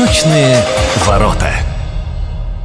Восточные ворота.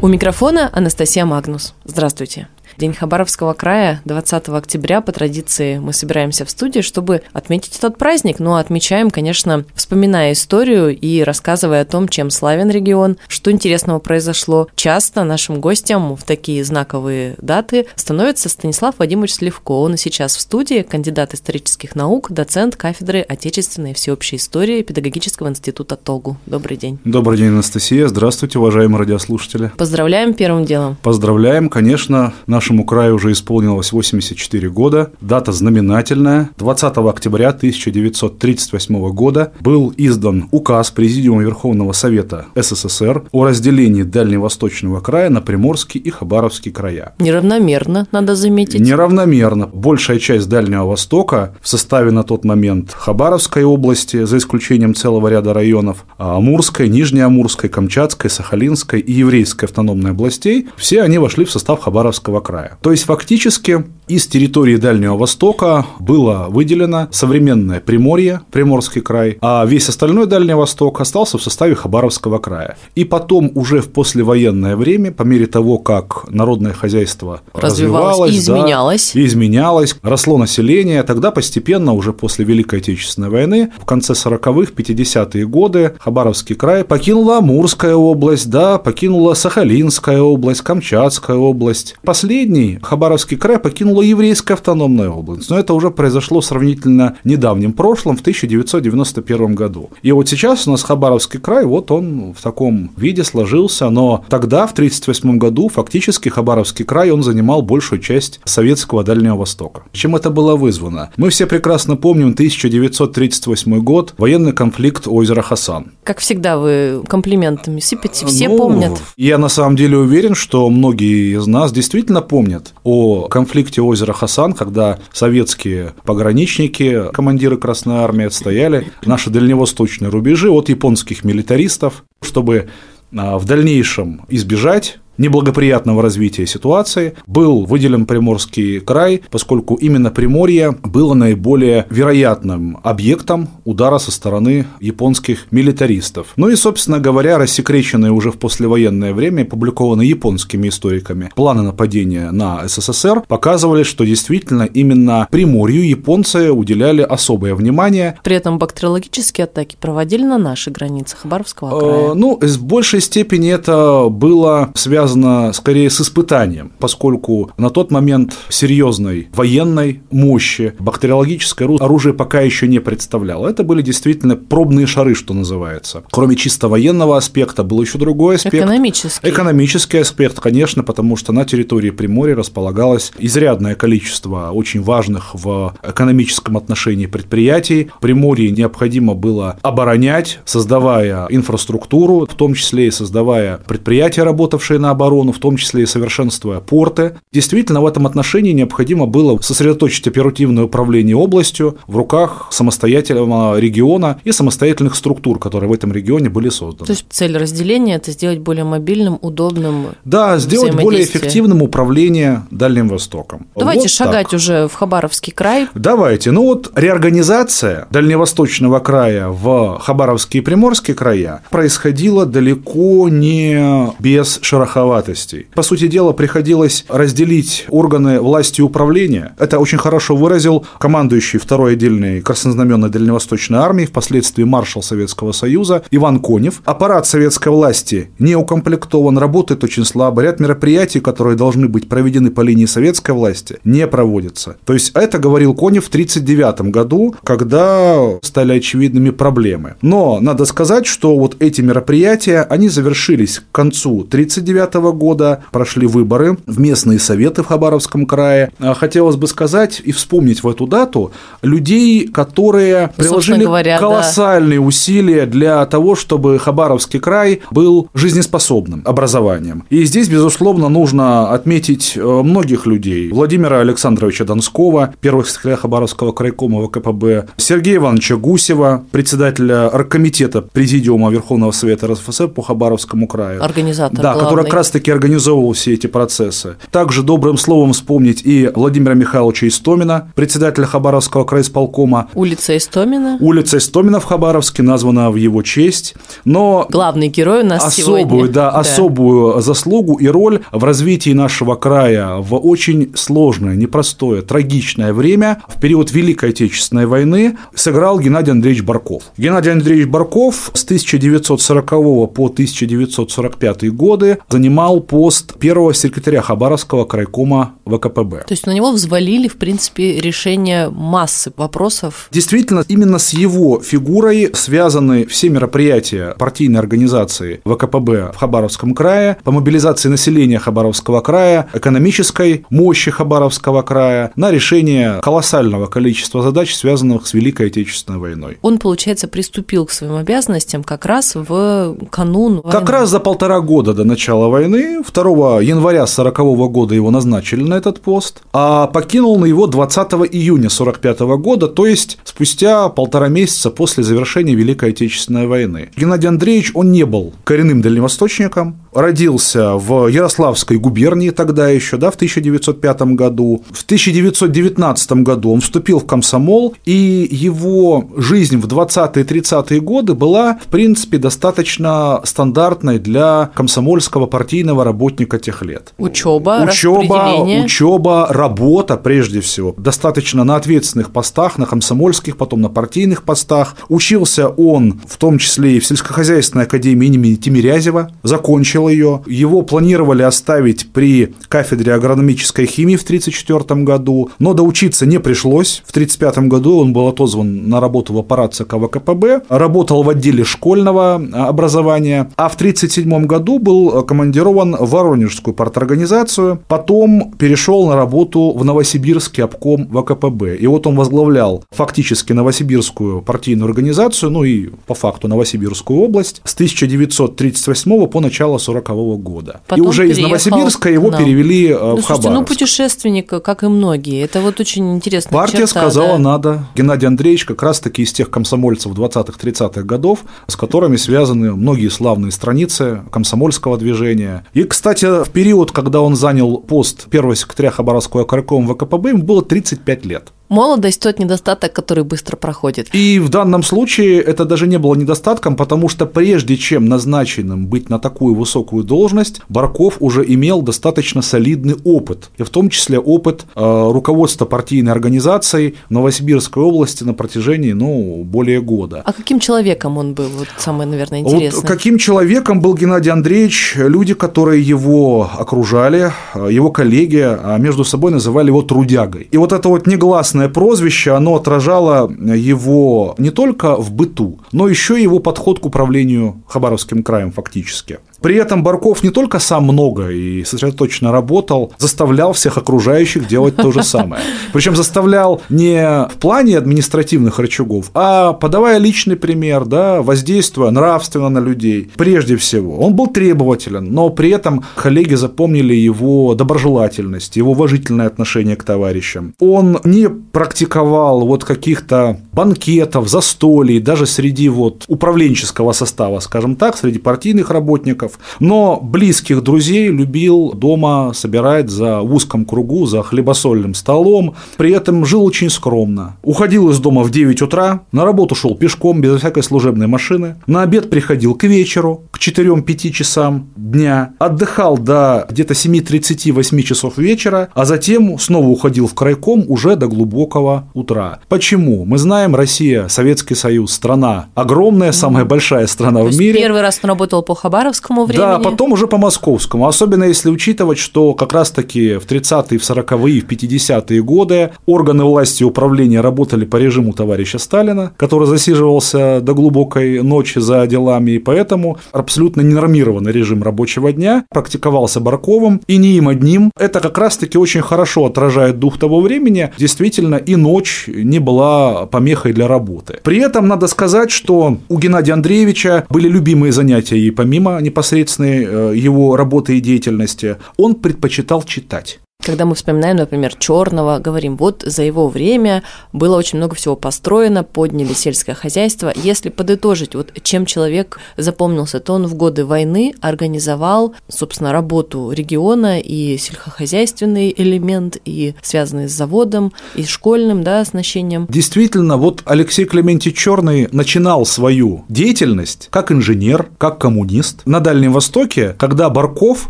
У микрофона Анастасия Магнус. Здравствуйте. День Хабаровского края 20 октября по традиции мы собираемся в студии, чтобы отметить этот праздник. Но отмечаем, конечно, вспоминая историю и рассказывая о том, чем славен регион, что интересного произошло. Часто нашим гостям в такие знаковые даты становится Станислав Вадимович Сливко. Он и сейчас в студии, кандидат исторических наук, доцент кафедры отечественной и всеобщей истории Педагогического института ТОГУ. Добрый день. Добрый день, Анастасия. Здравствуйте, уважаемые радиослушатели. Поздравляем первым делом. Поздравляем, конечно, наш Нашему краю уже исполнилось 84 года. Дата знаменательная. 20 октября 1938 года был издан указ Президиума Верховного Совета СССР о разделении Дальневосточного края на Приморский и Хабаровский края. Неравномерно, надо заметить. Неравномерно. Большая часть Дальнего Востока в составе на тот момент Хабаровской области, за исключением целого ряда районов, а Амурской, Нижнеамурской, Камчатской, Сахалинской и Еврейской автономной областей, все они вошли в состав Хабаровского края края. То есть фактически из территории Дальнего Востока было выделено современное Приморье, Приморский край, а весь остальной Дальний Восток остался в составе Хабаровского края. И потом уже в послевоенное время, по мере того, как народное хозяйство развивалось, и изменялось. Да, изменялось, росло население, тогда постепенно уже после Великой Отечественной войны в конце 40-х, 50-е годы Хабаровский край покинула Амурская область, да, покинула Сахалинская область, Камчатская область. Последний Хабаровский край покинул была еврейская автономная область, но это уже произошло в сравнительно недавнем прошлом, в 1991 году. И вот сейчас у нас Хабаровский край, вот он в таком виде сложился, но тогда, в 1938 году, фактически Хабаровский край, он занимал большую часть советского Дальнего Востока. Чем это было вызвано? Мы все прекрасно помним 1938 год, военный конфликт озера Хасан. Как всегда вы комплиментами сыпете, все ну, помнят. Я на самом деле уверен, что многие из нас действительно помнят о конфликте озера Хасан, когда советские пограничники, командиры Красной Армии отстояли наши дальневосточные рубежи от японских милитаристов, чтобы а, в дальнейшем избежать неблагоприятного развития ситуации был выделен Приморский край, поскольку именно Приморье было наиболее вероятным объектом удара со стороны японских милитаристов. Ну и, собственно говоря, рассекреченные уже в послевоенное время, опубликованные японскими историками планы нападения на СССР показывали, что действительно именно Приморью японцы уделяли особое внимание. При этом бактериологические атаки проводили на наши границы Хабаровского э, края. Ну, в большей степени это было связано связано скорее с испытанием, поскольку на тот момент серьезной военной мощи бактериологическое оружие пока еще не представляло. Это были действительно пробные шары, что называется. Кроме чисто военного аспекта был еще другой аспект. Экономический. Экономический аспект, конечно, потому что на территории Приморья располагалось изрядное количество очень важных в экономическом отношении предприятий. Приморье необходимо было оборонять, создавая инфраструктуру, в том числе и создавая предприятия, работавшие на оборону, в том числе и совершенствуя порты. Действительно, в этом отношении необходимо было сосредоточить оперативное управление областью в руках самостоятельного региона и самостоятельных структур, которые в этом регионе были созданы. То есть цель разделения – это сделать более мобильным, удобным Да, сделать более эффективным управление Дальним Востоком. Давайте вот шагать так. уже в Хабаровский край. Давайте. Ну вот реорганизация Дальневосточного края в Хабаровский и Приморский края происходила далеко не без шероховатости шероховатостей. По сути дела, приходилось разделить органы власти и управления. Это очень хорошо выразил командующий второй отдельной краснознаменной дальневосточной армии, впоследствии маршал Советского Союза Иван Конев. Аппарат советской власти не укомплектован, работает очень слабо. Ряд мероприятий, которые должны быть проведены по линии советской власти, не проводятся. То есть это говорил Конев в 1939 году, когда стали очевидными проблемы. Но надо сказать, что вот эти мероприятия, они завершились к концу 1939 года прошли выборы в местные советы в Хабаровском крае. А, хотелось бы сказать и вспомнить в эту дату людей, которые ну, приложили говоря, колоссальные да. усилия для того, чтобы Хабаровский край был жизнеспособным образованием. И здесь, безусловно, нужно отметить э, многих людей. Владимира Александровича Донского, первого секретаря Хабаровского крайкома ВКПБ, Сергея Ивановича Гусева, председателя оргкомитета Президиума Верховного Совета РСФСР по Хабаровскому краю. Организатор Да, главный. который раз-таки организовывал все эти процессы. Также добрым словом вспомнить и Владимира Михайловича Истомина, председателя Хабаровского крайисполкома. Улица Истомина. Улица Истомина в Хабаровске названа в его честь. Но главный герой у нас особую, сегодня. Да, да, особую заслугу и роль в развитии нашего края в очень сложное, непростое, трагичное время в период Великой Отечественной войны сыграл Геннадий Андреевич Барков. Геннадий Андреевич Барков с 1940 по 1945 годы занимал пост первого секретаря Хабаровского крайкома ВКПБ. То есть на него взвалили, в принципе, решение массы вопросов. Действительно, именно с его фигурой связаны все мероприятия партийной организации ВКПБ в Хабаровском крае по мобилизации населения Хабаровского края, экономической мощи Хабаровского края на решение колоссального количества задач, связанных с Великой Отечественной войной. Он, получается, приступил к своим обязанностям как раз в канун войны. Как раз за полтора года до начала войны, 2 января 1940 года его назначили на этот пост, а покинул на его 20 июня 1945 года, то есть спустя полтора месяца после завершения Великой Отечественной войны. Геннадий Андреевич, он не был коренным дальневосточником, родился в Ярославской губернии тогда еще, да, в 1905 году. В 1919 году он вступил в комсомол, и его жизнь в 20-е 30-е годы была, в принципе, достаточно стандартной для комсомольского партийного работника тех лет. Учеба, учеба, учеба, работа, прежде всего, достаточно на ответственных постах, на комсомольских, потом на партийных постах. Учился он, в том числе и в сельскохозяйственной академии имени Тимирязева, закончил ее. Его планировали оставить при кафедре агрономической химии в 1934 году, но доучиться не пришлось. В 1935 году он был отозван на работу в аппарат ЦК ВКПБ, работал в отделе школьного образования, а в 1937 году был командирован в Воронежскую парторганизацию, потом перешел на работу в Новосибирский обком ВКПБ. И вот он возглавлял фактически Новосибирскую партийную организацию, ну и по факту Новосибирскую область с 1938 по начало 40 года. Потом и уже из Новосибирска его да. перевели ну, в слушайте, Хабаровск. ну путешественник, как и многие, это вот очень интересно. Партия черта, сказала да. надо. Геннадий Андреевич как раз-таки из тех комсомольцев 20-30-х годов, с которыми связаны многие славные страницы комсомольского движения. И, кстати, в период, когда он занял пост первого секретаря Хабаровского крайкома ВКПБ, ему было 35 лет. Молодость – тот недостаток, который быстро проходит. И в данном случае это даже не было недостатком, потому что прежде чем назначенным быть на такую высокую должность, Барков уже имел достаточно солидный опыт, и в том числе опыт э, руководства партийной организацией Новосибирской области на протяжении, ну, более года. А каким человеком он был? Вот самое, наверное, интересное. Вот каким человеком был Геннадий Андреевич? Люди, которые его окружали, его коллеги, а между собой называли его трудягой. И вот это вот негласное прозвище, оно отражало его не только в быту, но еще и его подход к управлению Хабаровским краем фактически. При этом Барков не только сам много и сосредоточенно работал, заставлял всех окружающих делать то же самое. Причем заставлял не в плане административных рычагов, а подавая личный пример, да, воздействуя нравственно на людей. Прежде всего, он был требователен, но при этом коллеги запомнили его доброжелательность, его уважительное отношение к товарищам. Он не практиковал вот каких-то банкетов, застолий, даже среди вот управленческого состава, скажем так, среди партийных работников, но близких друзей любил дома собирать за узком кругу, за хлебосольным столом, при этом жил очень скромно. Уходил из дома в 9 утра, на работу шел пешком, без всякой служебной машины, на обед приходил к вечеру, к 4-5 часам дня, отдыхал до где-то 7.30-8 часов вечера, а затем снова уходил в крайком уже до глубокого утра. Почему? Мы знаем, Россия, Советский Союз, страна огромная, самая большая страна То в мире. Первый раз он работал по Хабаровскому времени. Да, потом уже по московскому. Особенно если учитывать, что как раз-таки в 30-е, в 40-е, в 50-е годы органы власти и управления работали по режиму товарища Сталина, который засиживался до глубокой ночи за делами, и поэтому абсолютно ненормированный режим рабочего дня практиковался Барковым, и не им одним. Это как раз-таки очень хорошо отражает дух того времени. Действительно, и ночь не была помехой для работы. При этом надо сказать, что у Геннадия Андреевича были любимые занятия и помимо непосредственной э, его работы и деятельности, он предпочитал читать. Когда мы вспоминаем, например, Черного, говорим, вот за его время было очень много всего построено, подняли сельское хозяйство. Если подытожить, вот чем человек запомнился, то он в годы войны организовал, собственно, работу региона и сельскохозяйственный элемент, и связанный с заводом, и школьным, да, оснащением. Действительно, вот Алексей Клементий Черный начинал свою деятельность как инженер, как коммунист на Дальнем Востоке, когда Барков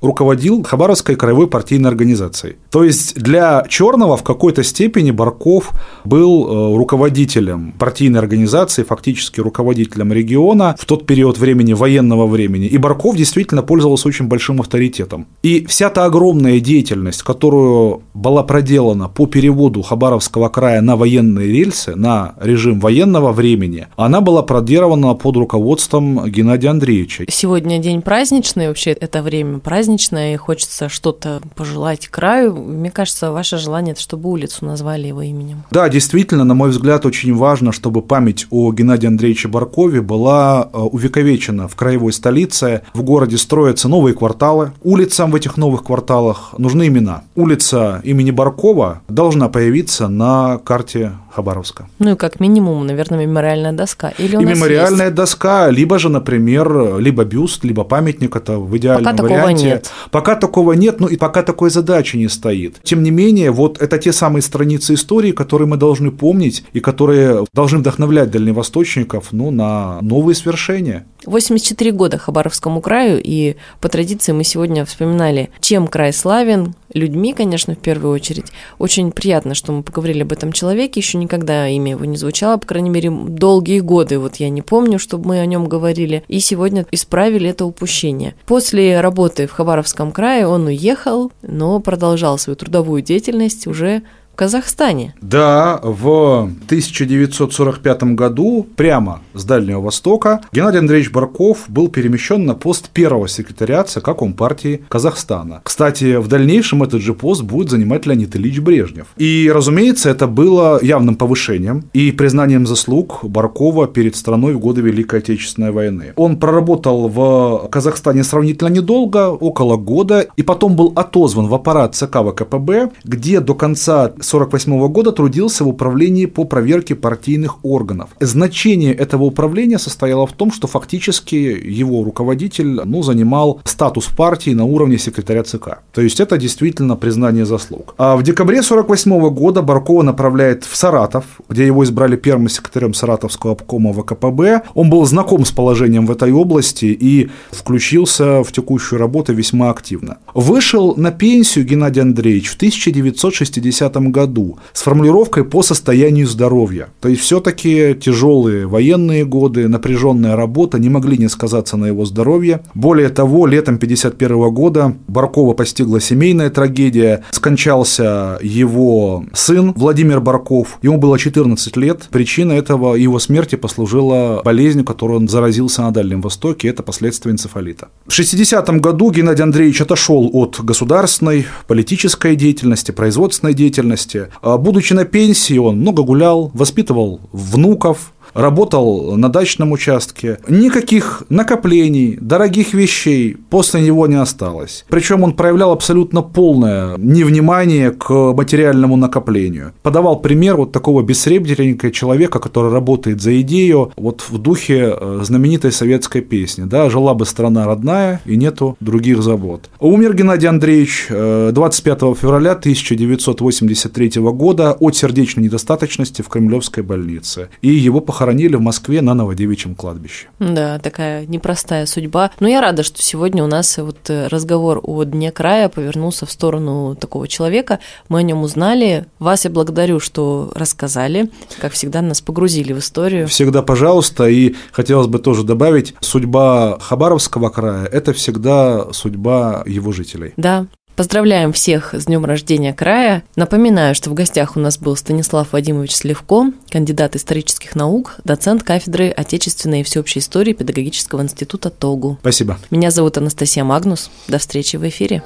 руководил Хабаровской краевой партийной организацией. То есть для Черного в какой-то степени Барков был э, руководителем партийной организации, фактически руководителем региона в тот период времени, военного времени. И Барков действительно пользовался очень большим авторитетом. И вся та огромная деятельность, которую была проделана по переводу Хабаровского края на военные рельсы, на режим военного времени, она была проделана под руководством Геннадия Андреевича. Сегодня день праздничный, вообще это время праздничное праздничное, и хочется что-то пожелать краю. Мне кажется, ваше желание – чтобы улицу назвали его именем. Да, действительно, на мой взгляд, очень важно, чтобы память о Геннадии Андреевиче Баркове была э, увековечена в краевой столице. В городе строятся новые кварталы. Улицам в этих новых кварталах нужны имена. Улица имени Баркова должна появиться на карте Хабаровска. Ну и как минимум, наверное, мемориальная доска. Или у и мемориальная есть? доска, либо же, например, либо бюст, либо памятник, это в идеальном пока варианте. Такого нет. Пока такого нет, ну и пока такой задачи не стоит. Тем не менее, вот это те самые страницы истории, которые мы должны помнить и которые должны вдохновлять дальневосточников ну, на новые свершения. 84 года Хабаровскому краю, и по традиции мы сегодня вспоминали, чем край славен, людьми, конечно, в первую очередь. Очень приятно, что мы поговорили об этом человеке, еще никогда имя его не звучало, по крайней мере, долгие годы, вот я не помню, чтобы мы о нем говорили, и сегодня исправили это упущение. После работы в Хабаровском крае он уехал, но продолжал свою трудовую деятельность уже Казахстане. Да, в 1945 году прямо с Дальнего Востока Геннадий Андреевич Барков был перемещен на пост первого секретаря ЦК Компартии Казахстана. Кстати, в дальнейшем этот же пост будет занимать Леонид Ильич Брежнев. И, разумеется, это было явным повышением и признанием заслуг Баркова перед страной в годы Великой Отечественной войны. Он проработал в Казахстане сравнительно недолго, около года, и потом был отозван в аппарат ЦК ВКПБ, где до конца 1948 года трудился в управлении по проверке партийных органов. Значение этого управления состояло в том, что фактически его руководитель ну, занимал статус партии на уровне секретаря ЦК. То есть это действительно признание заслуг. А в декабре 1948 года Баркова направляет в Саратов, где его избрали первым секретарем Саратовского обкома ВКПБ. Он был знаком с положением в этой области и включился в текущую работу весьма активно. Вышел на пенсию Геннадий Андреевич в 1960 году году с формулировкой по состоянию здоровья. То есть все-таки тяжелые военные годы, напряженная работа не могли не сказаться на его здоровье. Более того, летом 1951 года Баркова постигла семейная трагедия. Скончался его сын Владимир Барков. Ему было 14 лет. Причина этого его смерти послужила болезнь, которой он заразился на Дальнем Востоке. Это последствия энцефалита. В 60 году Геннадий Андреевич отошел от государственной, политической деятельности, производственной деятельности деятельности. А, будучи на пенсии, он много гулял, воспитывал внуков, работал на дачном участке. Никаких накоплений, дорогих вещей после него не осталось. Причем он проявлял абсолютно полное невнимание к материальному накоплению. Подавал пример вот такого бессребреника человека, который работает за идею вот в духе э, знаменитой советской песни. Да, «Жила бы страна родная и нету других забот». Умер Геннадий Андреевич 25 э, февраля 1983 года от сердечной недостаточности в Кремлевской больнице. И его похоронили похоронили в Москве на Новодевичьем кладбище. Да, такая непростая судьба. Но я рада, что сегодня у нас вот э, разговор о Дне края повернулся в сторону такого человека. Мы о нем узнали. Вас я благодарю, что рассказали. Как всегда, нас погрузили в историю. Всегда, пожалуйста. И хотелось бы тоже добавить, судьба Хабаровского края – это всегда судьба его жителей. Да, Поздравляем всех с днем рождения края. Напоминаю, что в гостях у нас был Станислав Вадимович Сливко, кандидат исторических наук, доцент кафедры отечественной и всеобщей истории Педагогического института ТОГУ. Спасибо. Меня зовут Анастасия Магнус. До встречи в эфире.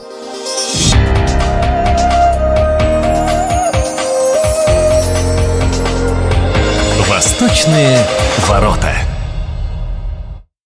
Восточные ворота.